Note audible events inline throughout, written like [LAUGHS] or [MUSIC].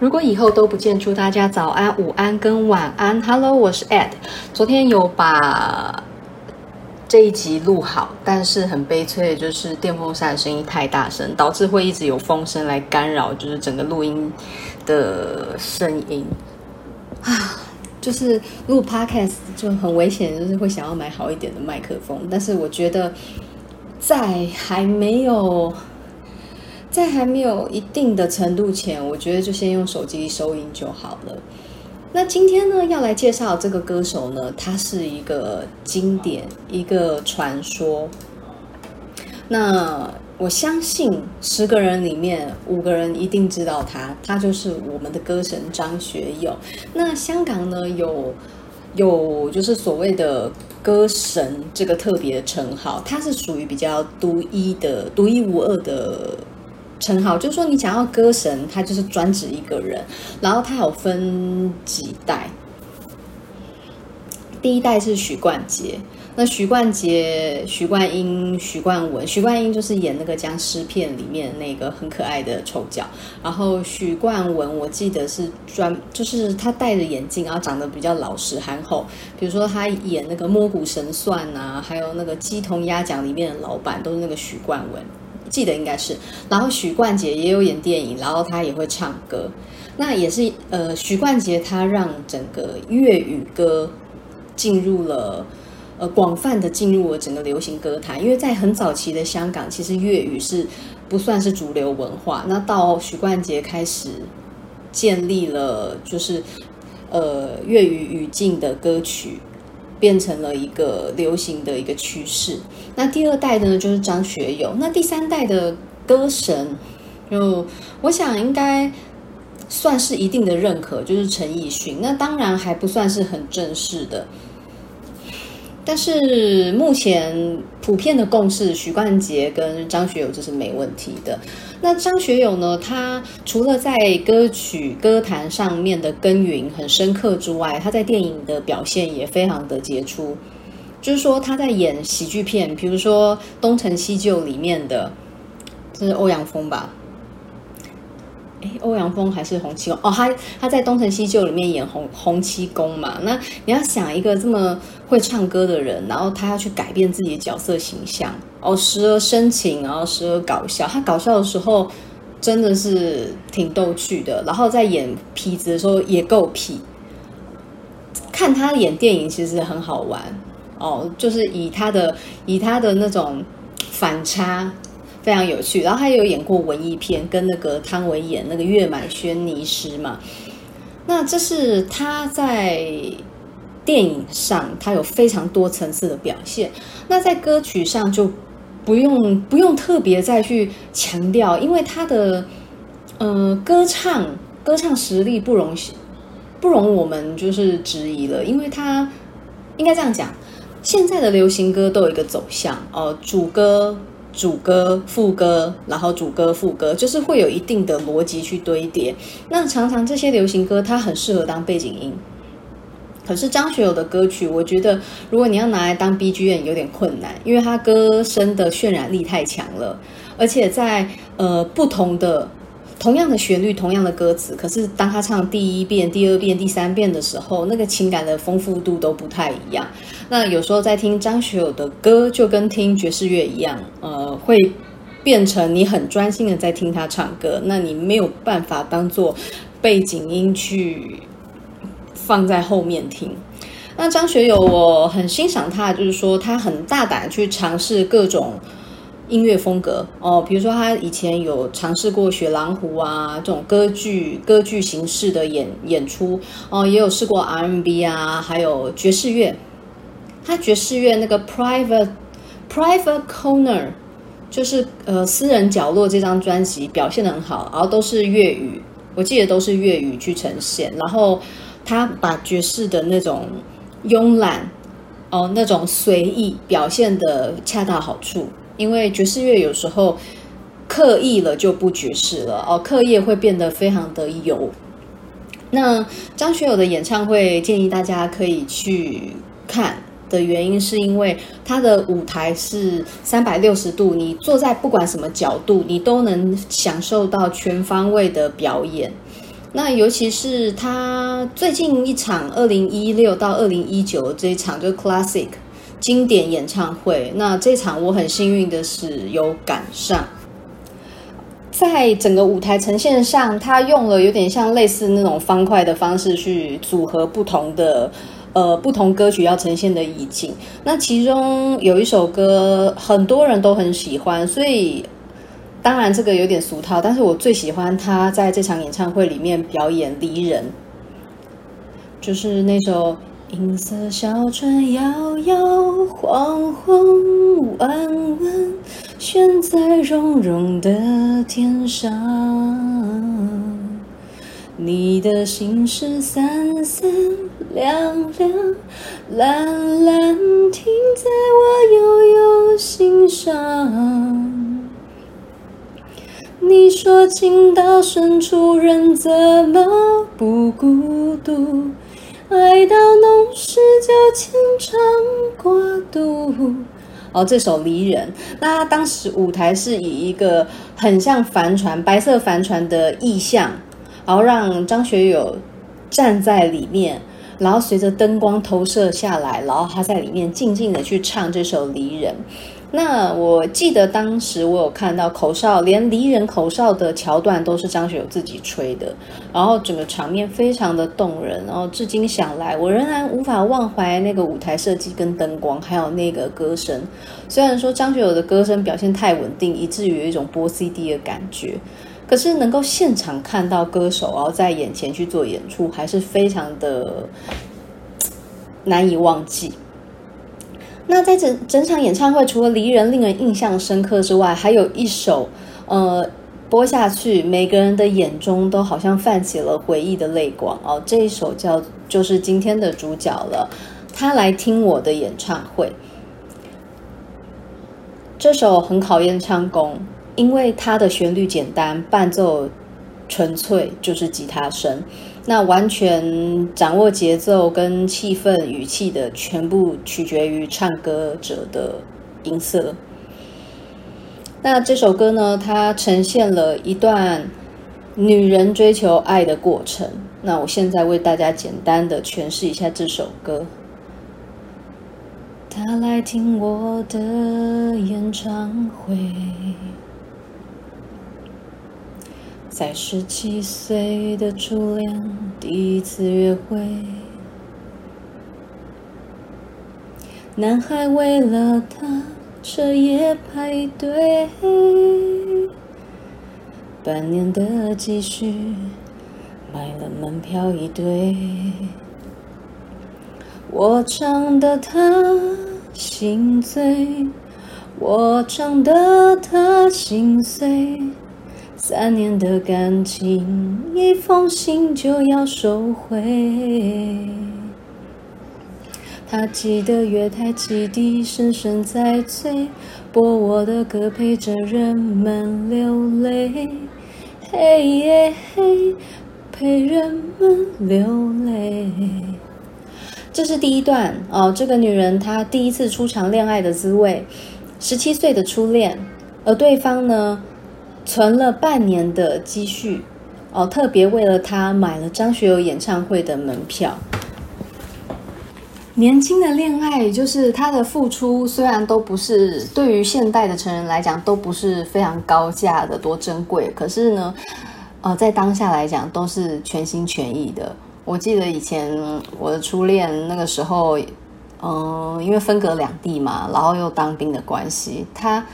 如果以后都不见，祝大家早安、午安跟晚安。Hello，我是 Ed。昨天有把这一集录好，但是很悲催的就是电风扇的声音太大声，导致会一直有风声来干扰，就是整个录音的声音啊。就是录 Podcast 就很危险，就是会想要买好一点的麦克风，但是我觉得在还没有。在还没有一定的程度前，我觉得就先用手机收音就好了。那今天呢，要来介绍这个歌手呢，他是一个经典，一个传说。那我相信十个人里面五个人一定知道他，他就是我们的歌神张学友。那香港呢，有有就是所谓的歌神这个特别的称号，他是属于比较独一的、独一无二的。称号就是说，你想要歌神，他就是专指一个人，然后他有分几代。第一代是许冠杰，那许冠杰、许冠英、许冠文，许冠英就是演那个僵尸片里面那个很可爱的丑角，然后许冠文我记得是专，就是他戴着眼镜，然后长得比较老实憨厚，比如说他演那个《摸骨神算》啊，还有那个《鸡同鸭讲》里面的老板都是那个许冠文。记得应该是，然后许冠杰也有演电影，然后他也会唱歌，那也是呃，许冠杰他让整个粤语歌进入了呃广泛的进入了整个流行歌坛，因为在很早期的香港，其实粤语是不算是主流文化，那到许冠杰开始建立了就是呃粤语语境的歌曲。变成了一个流行的一个趋势。那第二代的呢，就是张学友。那第三代的歌神，就我想应该算是一定的认可，就是陈奕迅。那当然还不算是很正式的。但是目前普遍的共识，许冠杰跟张学友这是没问题的。那张学友呢？他除了在歌曲歌坛上面的耕耘很深刻之外，他在电影的表现也非常的杰出。就是说他在演喜剧片，比如说《东成西就》里面的，这是欧阳锋吧？哎，欧阳锋还是洪七公？哦，他他在《东成西就》里面演洪洪七公嘛。那你要想一个这么会唱歌的人，然后他要去改变自己的角色形象，哦，时而深情，然后时而搞笑。他搞笑的时候真的是挺逗趣的，然后在演痞子的时候也够痞。看他演电影其实很好玩哦，就是以他的以他的那种反差。非常有趣，然后他有演过文艺片，跟那个汤唯演那个《月满轩尼诗》嘛。那这是他在电影上，他有非常多层次的表现。那在歌曲上就不用不用特别再去强调，因为他的呃歌唱歌唱实力不容不容我们就是质疑了，因为他应该这样讲，现在的流行歌都有一个走向哦、呃，主歌。主歌、副歌，然后主歌、副歌，就是会有一定的逻辑去堆叠。那常常这些流行歌，它很适合当背景音。可是张学友的歌曲，我觉得如果你要拿来当 BGM，有点困难，因为他歌声的渲染力太强了，而且在呃不同的。同样的旋律，同样的歌词，可是当他唱第一遍、第二遍、第三遍的时候，那个情感的丰富度都不太一样。那有时候在听张学友的歌，就跟听爵士乐一样，呃，会变成你很专心的在听他唱歌，那你没有办法当做背景音去放在后面听。那张学友，我很欣赏他，就是说他很大胆去尝试各种。音乐风格哦，比如说他以前有尝试过雪狼湖啊这种歌剧歌剧形式的演演出哦，也有试过 R&B 啊，还有爵士乐。他爵士乐那个 Private Private Corner 就是呃私人角落这张专辑表现得很好，然后都是粤语，我记得都是粤语去呈现。然后他把爵士的那种慵懒哦那种随意表现得恰到好处。因为爵士乐有时候刻意了就不爵士了哦，刻意会变得非常的油。那张学友的演唱会建议大家可以去看的原因，是因为他的舞台是三百六十度，你坐在不管什么角度，你都能享受到全方位的表演。那尤其是他最近一场二零一六到二零一九这一场，就是 Classic 经典演唱会。那这场我很幸运的是有赶上，在整个舞台呈现上，他用了有点像类似那种方块的方式去组合不同的呃不同歌曲要呈现的意境。那其中有一首歌很多人都很喜欢，所以。当然，这个有点俗套，但是我最喜欢他在这场演唱会里面表演《离人》，就是那首“银色小船摇摇晃晃，弯弯悬在绒绒的天上，你的心事三三两两，蓝蓝停在我悠悠心上。”你说情到深处人怎么不孤独？爱到浓时就牵肠挂肚。哦，这首《离人》，那他当时舞台是以一个很像帆船、白色帆船的意象，然后让张学友站在里面，然后随着灯光投射下来，然后他在里面静静的去唱这首《离人》。那我记得当时我有看到口哨，连离人口哨的桥段都是张学友自己吹的，然后整个场面非常的动人，然后至今想来，我仍然无法忘怀那个舞台设计跟灯光，还有那个歌声。虽然说张学友的歌声表现太稳定，以至于有一种播 CD 的感觉，可是能够现场看到歌手然后在眼前去做演出，还是非常的难以忘记。那在整整场演唱会，除了《离人》令人印象深刻之外，还有一首，呃，播下去，每个人的眼中都好像泛起了回忆的泪光哦。这一首叫就是今天的主角了，他来听我的演唱会。这首很考验唱功，因为它的旋律简单，伴奏纯粹就是吉他声。那完全掌握节奏跟气氛语气的，全部取决于唱歌者的音色。那这首歌呢，它呈现了一段女人追求爱的过程。那我现在为大家简单的诠释一下这首歌。他来听我的演唱会。在十七岁的初恋，第一次约会，男孩为了她彻夜排队，半年的积蓄买了门票一对，我唱得她心醉，我唱得她心碎。三年的感情，一封信就要收回。他记得月台汽笛声声在催，播我的歌陪着人们流泪。嘿耶嘿，陪人们流泪。这是第一段哦。这个女人她第一次初尝恋爱的滋味，十七岁的初恋，而对方呢？存了半年的积蓄，哦，特别为了他买了张学友演唱会的门票。年轻的恋爱，就是他的付出，虽然都不是对于现代的成人来讲都不是非常高价的、多珍贵，可是呢，呃，在当下来讲都是全心全意的。我记得以前我的初恋那个时候，嗯、因为分隔两地嘛，然后又当兵的关系，他。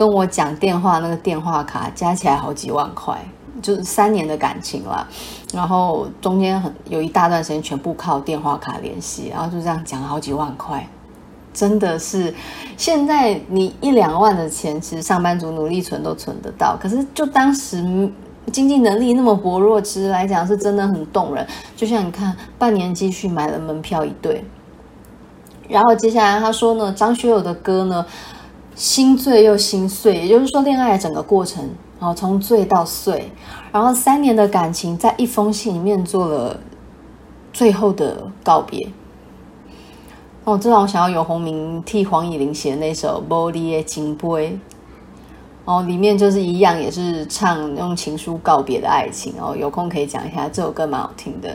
跟我讲电话，那个电话卡加起来好几万块，就是三年的感情了。然后中间很有一大段时间全部靠电话卡联系，然后就这样讲好几万块，真的是现在你一两万的钱，其实上班族努力存都存得到。可是就当时经济能力那么薄弱，其实来讲是真的很动人。就像你看，半年积蓄买了门票一对，然后接下来他说呢，张学友的歌呢。心醉又心碎，也就是说，恋爱整个过程，然后从醉到碎，然后三年的感情，在一封信里面做了最后的告别。哦，这让我想要游鸿明替黄以玲写的那首《玻璃的金杯》。哦，里面就是一样，也是唱用情书告别的爱情哦。有空可以讲一下，这首歌蛮好听的。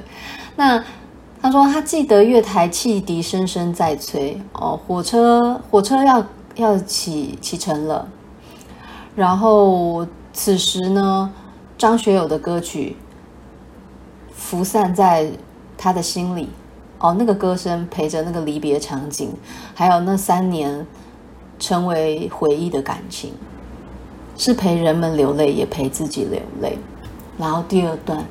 那他说他记得月台汽笛声声在催哦，火车火车要要启启程了。然后此时呢，张学友的歌曲浮散在他的心里哦，那个歌声陪着那个离别场景，还有那三年成为回忆的感情。是陪人们流泪，也陪自己流泪。然后第二段，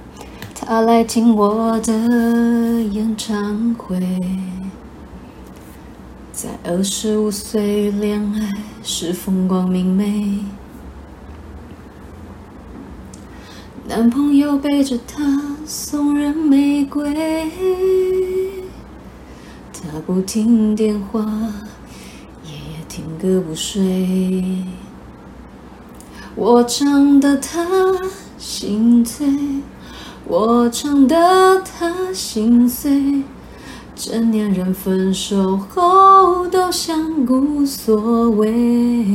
他来听我的演唱会，在二十五岁恋爱时风光明媚，男朋友背着她送人玫瑰，她不听电话，夜夜听歌不睡。我唱得她心醉，我唱得她心碎。成年人分手后都像无所谓，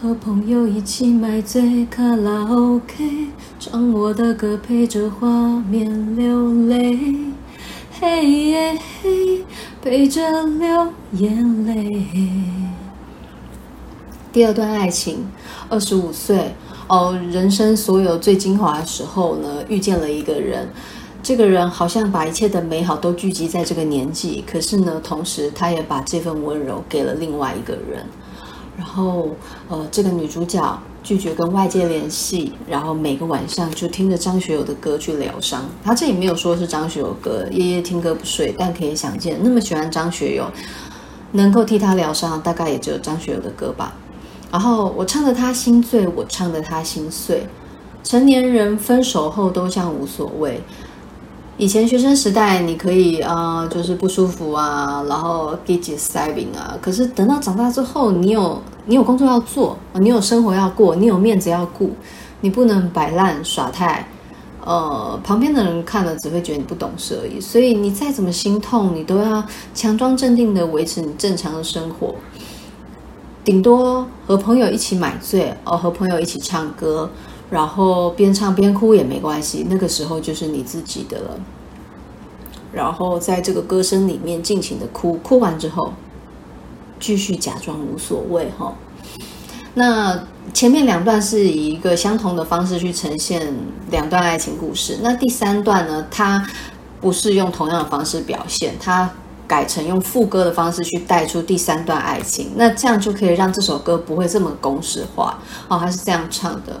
和朋友一起买醉卡拉 OK，唱我的歌陪着画面流泪，嘿耶嘿，陪着流眼泪。第二段爱情，二十五岁。哦，人生所有最精华的时候呢，遇见了一个人，这个人好像把一切的美好都聚集在这个年纪，可是呢，同时他也把这份温柔给了另外一个人，然后呃，这个女主角拒绝跟外界联系，然后每个晚上就听着张学友的歌去疗伤。他这里没有说是张学友歌，夜夜听歌不睡，但可以想见，那么喜欢张学友，能够替他疗伤，大概也只有张学友的歌吧。然后我唱得他心醉，我唱得他心碎。成年人分手后都像无所谓。以前学生时代你可以啊、就是不舒服啊，然后 get saving 啊。可是等到长大之后，你有你有工作要做，你有生活要过，你有面子要顾，你不能摆烂耍态。呃，旁边的人看了只会觉得你不懂事而已。所以你再怎么心痛，你都要强装镇定的维持你正常的生活。顶多和朋友一起买醉，哦，和朋友一起唱歌，然后边唱边哭也没关系，那个时候就是你自己的了。然后在这个歌声里面尽情的哭，哭完之后，继续假装无所谓哈、那前面两段是以一个相同的方式去呈现两段爱情故事，那第三段呢，它不是用同样的方式表现，它。改成用副歌的方式去带出第三段爱情，那这样就可以让这首歌不会这么公式化哦。他是这样唱的：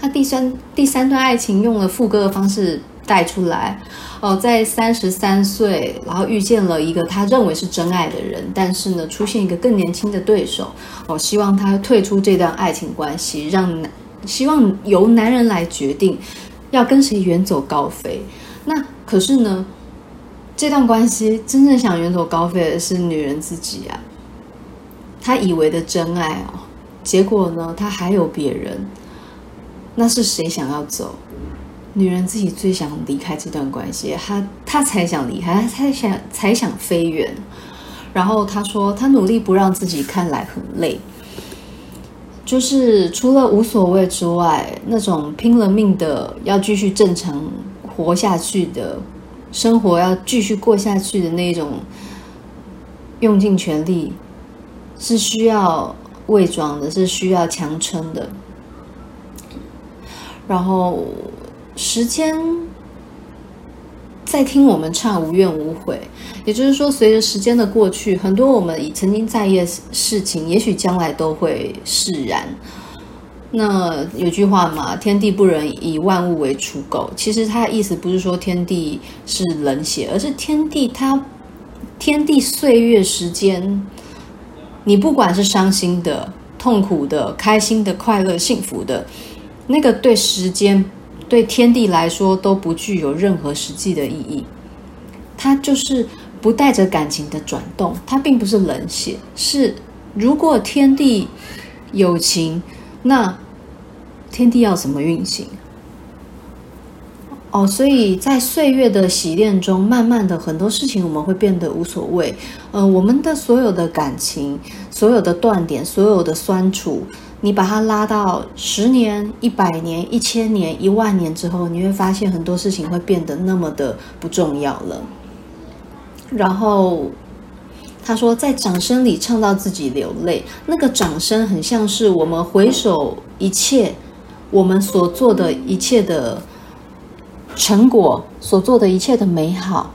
他第三第三段爱情用了副歌的方式带出来哦，在三十三岁，然后遇见了一个他认为是真爱的人，但是呢，出现一个更年轻的对手哦，希望他退出这段爱情关系，让男希望由男人来决定要跟谁远走高飞。那可是呢，这段关系真正想远走高飞的是女人自己啊。她以为的真爱哦，结果呢，她还有别人。那是谁想要走？女人自己最想离开这段关系，她她才想离开，她才想才想飞远。然后她说，她努力不让自己看来很累，就是除了无所谓之外，那种拼了命的要继续正常。活下去的生活，要继续过下去的那种，用尽全力，是需要伪装的，是需要强撑的。然后时间在听我们唱无怨无悔，也就是说，随着时间的过去，很多我们已曾经在意的事情，也许将来都会释然。那有句话嘛，“天地不仁，以万物为刍狗”。其实它的意思不是说天地是冷血，而是天地它，天地岁月时间，你不管是伤心的、痛苦的、开心的、快乐、幸福的，那个对时间、对天地来说都不具有任何实际的意义。它就是不带着感情的转动，它并不是冷血。是如果天地有情。那天地要怎么运行？哦，所以在岁月的洗练中，慢慢的很多事情我们会变得无所谓。呃，我们的所有的感情、所有的断点、所有的酸楚，你把它拉到十年、一百年、一千年、一万年之后，你会发现很多事情会变得那么的不重要了。然后。他说，在掌声里唱到自己流泪，那个掌声很像是我们回首一切，我们所做的一切的成果，所做的一切的美好，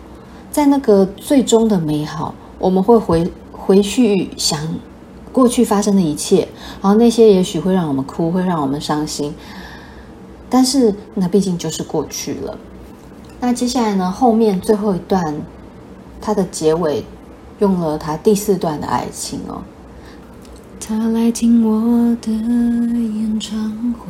在那个最终的美好，我们会回回去想过去发生的一切，然后那些也许会让我们哭，会让我们伤心，但是那毕竟就是过去了。那接下来呢？后面最后一段，它的结尾。用了他第四段的爱情哦，他来听我的演唱会，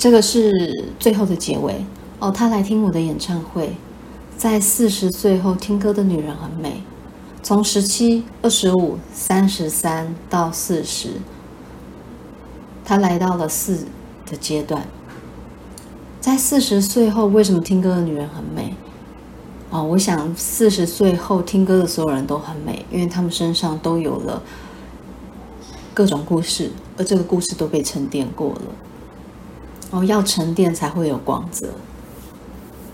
这个是最后的结尾哦。他来听我的演唱会，在四十岁后听歌的女人很美。从十七、二十五、三十三到四十，他来到了四的阶段。在四十岁后，为什么听歌的女人很美？哦，我想四十岁后听歌的所有人都很美，因为他们身上都有了各种故事，而这个故事都被沉淀过了。哦，要沉淀才会有光泽。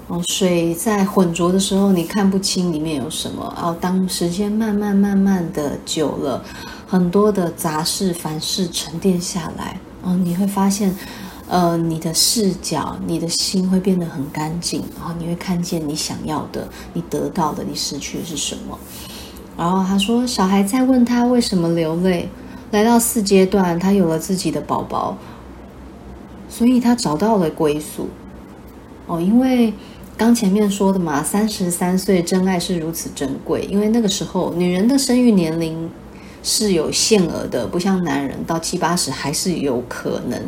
哦，水在浑浊的时候，你看不清里面有什么。哦，当时间慢慢慢慢的久了，很多的杂事凡事沉淀下来，哦，你会发现。呃，你的视角，你的心会变得很干净，然后你会看见你想要的，你得到的，你失去的是什么。然后他说，小孩在问他为什么流泪。来到四阶段，他有了自己的宝宝，所以他找到了归宿。哦，因为刚前面说的嘛，三十三岁真爱是如此珍贵，因为那个时候女人的生育年龄是有限额的，不像男人到七八十还是有可能。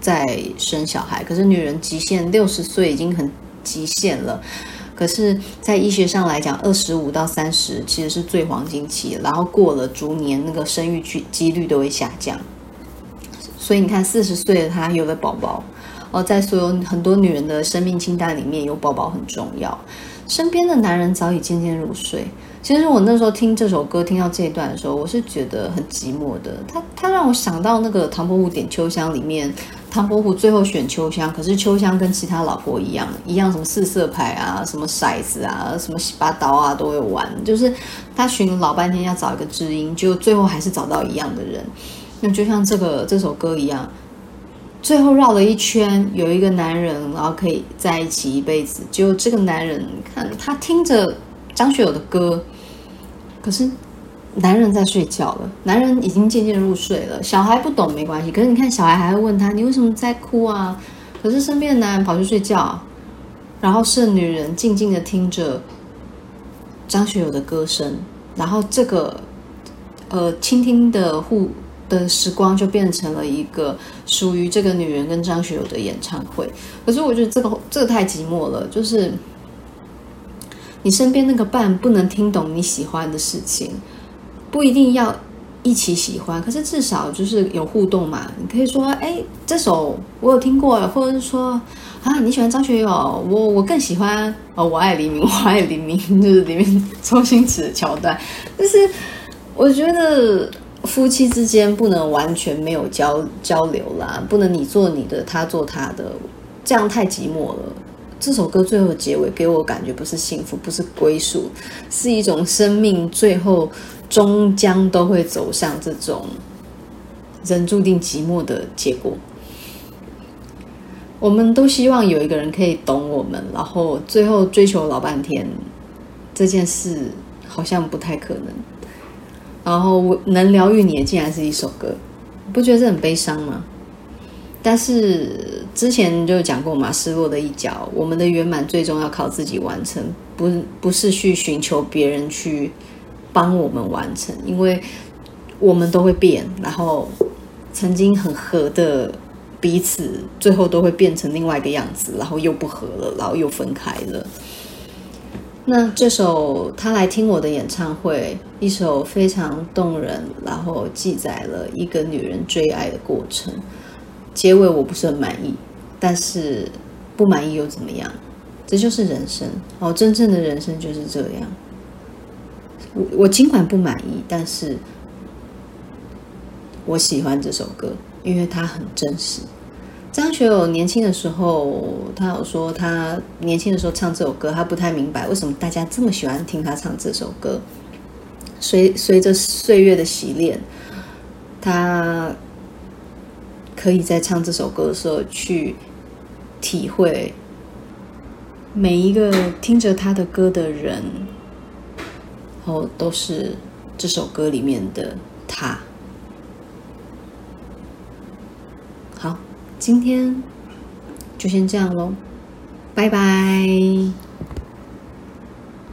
在生小孩，可是女人极限六十岁已经很极限了。可是，在医学上来讲，二十五到三十其实是最黄金期，然后过了逐年那个生育几几率都会下降。所以你看，四十岁的她有了宝宝，哦，在所有很多女人的生命清单里面，有宝宝很重要。身边的男人早已渐渐入睡。其实我那时候听这首歌，听到这一段的时候，我是觉得很寂寞的。他他让我想到那个唐伯虎点秋香里面。唐伯虎最后选秋香，可是秋香跟其他老婆一样，一样什么四色牌啊，什么骰子啊，什么洗把刀啊，都会玩。就是他寻了老半天要找一个知音，就最后还是找到一样的人。那就像这个这首歌一样，最后绕了一圈，有一个男人，然后可以在一起一辈子。就这个男人，看他听着张学友的歌，可是。男人在睡觉了，男人已经渐渐入睡了。小孩不懂没关系，可是你看，小孩还会问他：“你为什么在哭啊？”可是身边的男人跑去睡觉，然后剩女人静静的听着张学友的歌声，然后这个呃倾听的互的时光就变成了一个属于这个女人跟张学友的演唱会。可是我觉得这个这个太寂寞了，就是你身边那个伴不能听懂你喜欢的事情，不一定要一起喜欢，可是至少就是有互动嘛。你可以说，哎，这首我有听过，或者是说，啊，你喜欢张学友，我我更喜欢哦，我爱黎明，[LAUGHS] 我爱黎明，[LAUGHS] 就是里面 [LAUGHS] 周星驰的桥段。就是我觉得夫妻之间不能完全没有交交流啦，不能你做你的，他做他的，这样太寂寞了。这首歌最后结尾给我感觉不是幸福，不是归属，是一种生命最后终将都会走向这种人注定寂寞的结果。我们都希望有一个人可以懂我们，然后最后追求老半天，这件事好像不太可能。然后能疗愈你的竟然是一首歌，不觉得这很悲伤吗？但是之前就讲过嘛，失落的一角，我们的圆满最终要靠自己完成，不不是去寻求别人去帮我们完成，因为我们都会变，然后曾经很合的彼此，最后都会变成另外一个样子，然后又不合了，然后又分开了。那这首他来听我的演唱会，一首非常动人，然后记载了一个女人追爱的过程。结尾我不是很满意，但是不满意又怎么样？这就是人生哦，真正的人生就是这样。我我尽管不满意，但是我喜欢这首歌，因为它很真实。张学友年轻的时候，他有说他年轻的时候唱这首歌，他不太明白为什么大家这么喜欢听他唱这首歌。随随着岁月的洗练，他。可以在唱这首歌的时候去体会每一个听着他的歌的人，然后都是这首歌里面的他。好，今天就先这样喽，拜拜。